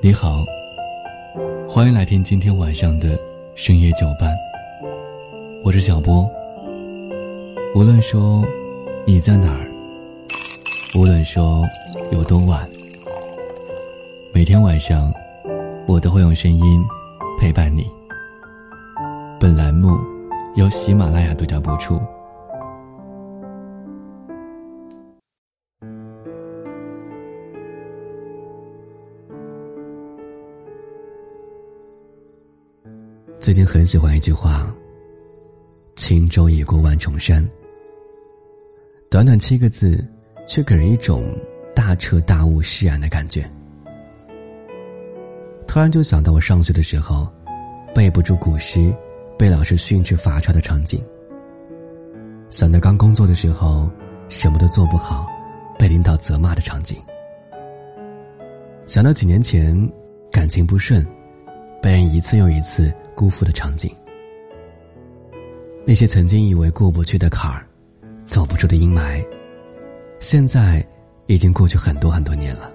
你好，欢迎来听今天晚上的深夜酒伴。我是小波。无论说你在哪儿，无论说有多晚，每天晚上我都会用声音陪伴你。本栏目由喜马拉雅独家播出。最近很喜欢一句话：“轻舟已过万重山。”短短七个字，却给人一种大彻大悟、释然的感觉。突然就想到我上学的时候，背不住古诗，被老师训斥罚抄的场景；想到刚工作的时候，什么都做不好，被领导责骂的场景；想到几年前感情不顺，被人一次又一次。辜负的场景，那些曾经以为过不去的坎儿，走不出的阴霾，现在已经过去很多很多年了。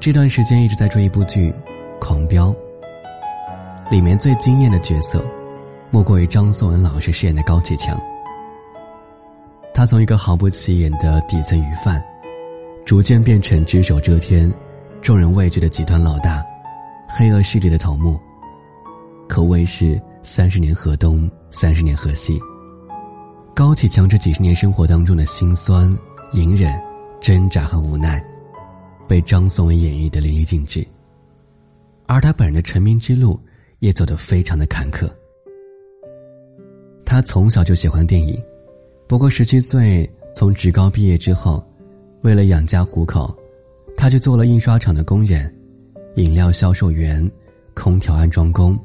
这段时间一直在追一部剧《狂飙》，里面最惊艳的角色，莫过于张颂文老师饰演的高启强。他从一个毫不起眼的底层鱼贩，逐渐变成只手遮天、众人畏惧的极端老大。黑恶势力的头目，可谓是三十年河东，三十年河西。高启强这几十年生活当中的辛酸、隐忍、挣扎和无奈，被张颂文演绎的淋漓尽致。而他本人的成名之路也走得非常的坎坷。他从小就喜欢电影，不过十七岁从职高毕业之后，为了养家糊口，他去做了印刷厂的工人。饮料销售员、空调安装工、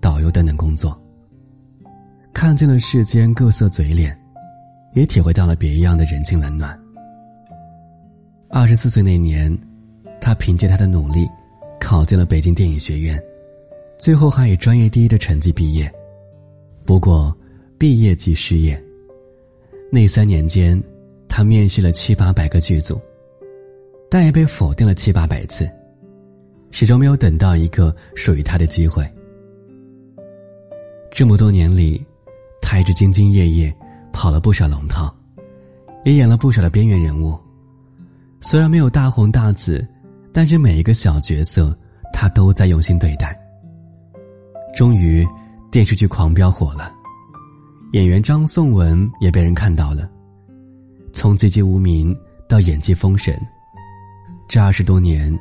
导游等等工作，看见了世间各色嘴脸，也体会到了别样的人情冷暖。二十四岁那年，他凭借他的努力，考进了北京电影学院，最后还以专业第一的成绩毕业。不过，毕业即失业。那三年间，他面试了七八百个剧组，但也被否定了七八百次。始终没有等到一个属于他的机会。这么多年里，他一直兢兢业业，跑了不少龙套，也演了不少的边缘人物。虽然没有大红大紫，但是每一个小角色，他都在用心对待。终于，电视剧《狂飙》火了，演员张颂文也被人看到了。从籍籍无名到演技封神，这二十多年，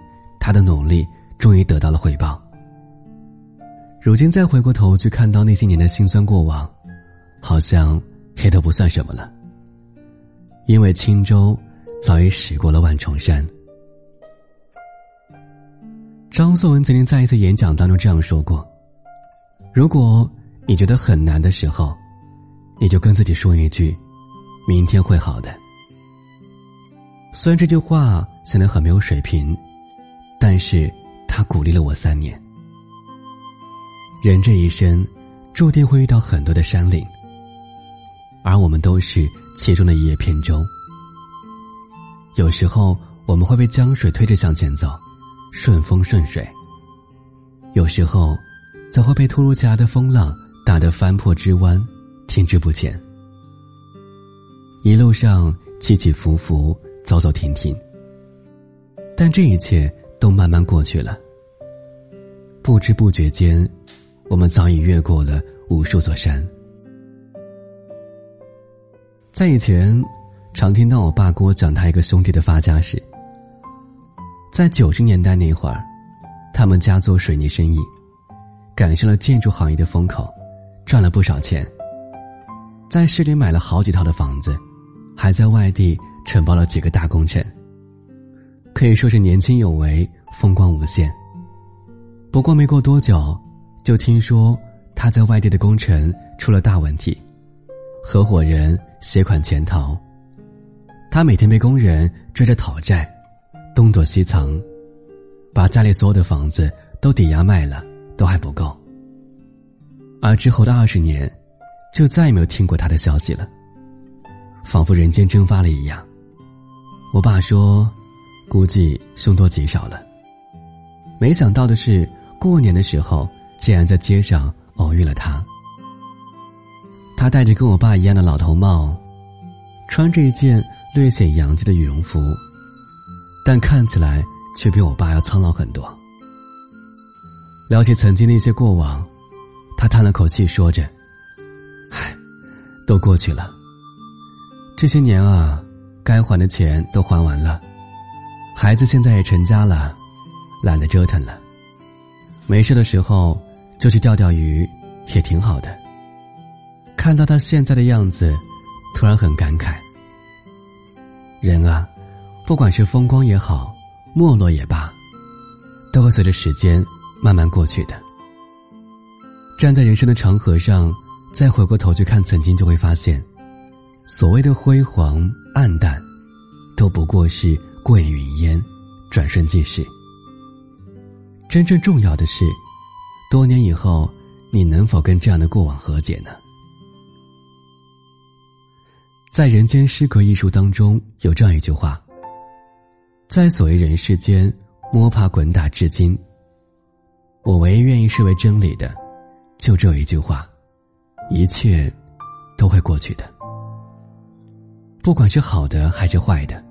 他的努力。终于得到了回报。如今再回过头去看到那些年的辛酸过往，好像也都不算什么了。因为轻舟早已驶过了万重山。张颂文曾经在一次演讲当中这样说过：“如果你觉得很难的时候，你就跟自己说一句，明天会好的。”虽然这句话显得很没有水平，但是。他鼓励了我三年。人这一生，注定会遇到很多的山岭，而我们都是其中的一叶扁舟。有时候我们会被江水推着向前走，顺风顺水；有时候，则会被突如其来的风浪打得翻破枝弯，停滞不前。一路上起起伏伏，走走停停，但这一切都慢慢过去了。不知不觉间，我们早已越过了无数座山。在以前，常听到我爸给我讲他一个兄弟的发家史。在九十年代那会儿，他们家做水泥生意，赶上了建筑行业的风口，赚了不少钱。在市里买了好几套的房子，还在外地承包了几个大工程，可以说是年轻有为，风光无限。不过没过多久，就听说他在外地的工程出了大问题，合伙人携款潜逃，他每天被工人追着讨债，东躲西藏，把家里所有的房子都抵押卖了，都还不够。而之后的二十年，就再也没有听过他的消息了，仿佛人间蒸发了一样。我爸说，估计凶多吉少了。没想到的是，过年的时候竟然在街上偶遇了他。他戴着跟我爸一样的老头帽，穿着一件略显洋气的羽绒服，但看起来却比我爸要苍老很多。聊起曾经的一些过往，他叹了口气，说着：“唉，都过去了。这些年啊，该还的钱都还完了，孩子现在也成家了，懒得折腾了。没事的时候就去钓钓鱼，也挺好的。”看到他现在的样子，突然很感慨。人啊，不管是风光也好，没落也罢，都会随着时间慢慢过去的。站在人生的长河上，再回过头去看曾经，就会发现，所谓的辉煌暗淡，都不过是过眼云烟，转瞬即逝。真正重要的是，多年以后，你能否跟这样的过往和解呢？在《人间失格》一书当中，有这样一句话：“在所谓人世间摸爬滚打至今，我唯一愿意视为真理的，就这一句话：一切都会过去的。不管是好的还是坏的，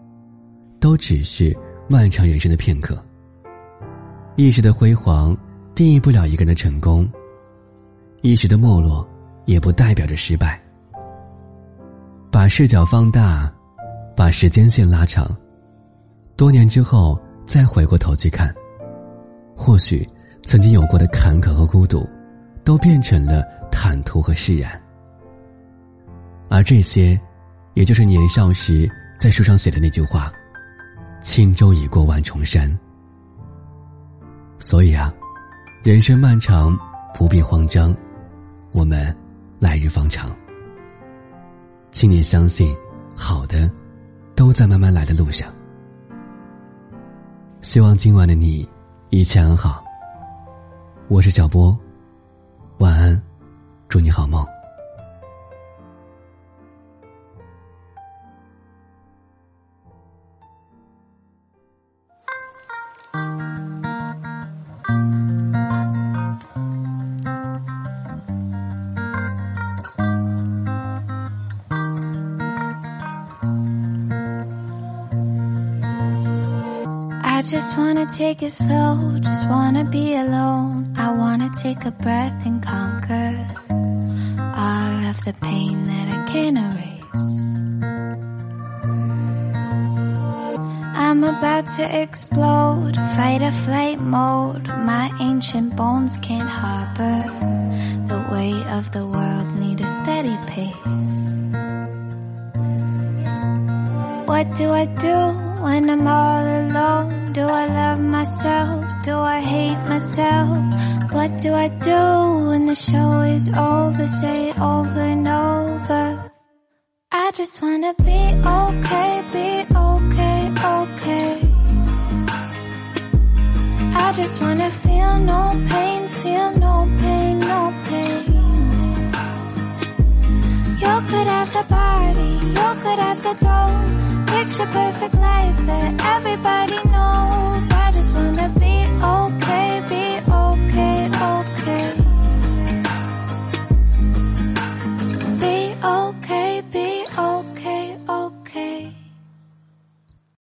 都只是漫长人生的片刻。一时的辉煌定义不了一个人的成功，一时的没落也不代表着失败。”把视角放大，把时间线拉长，多年之后再回过头去看，或许曾经有过的坎坷和孤独，都变成了坦途和释然。而这些，也就是年少时在书上写的那句话：“轻舟已过万重山。”所以啊，人生漫长，不必慌张，我们来日方长。请你相信，好的，都在慢慢来的路上。希望今晚的你一切安好。我是小波，晚安，祝你好梦。Just wanna take it slow, just wanna be alone. I wanna take a breath and conquer all of the pain that I can't erase. I'm about to explode, fight or flight mode. My ancient bones can't harbor. The weight of the world need a steady pace. What do I do when I'm all alone? Do I love myself? Do I hate myself? What do I do when the show is over? Say it over and over. I just wanna be okay, be okay, okay. I just wanna feel no pain, feel no pain, no pain. You could have the body, you could have the throne. Picture perfect life that everybody.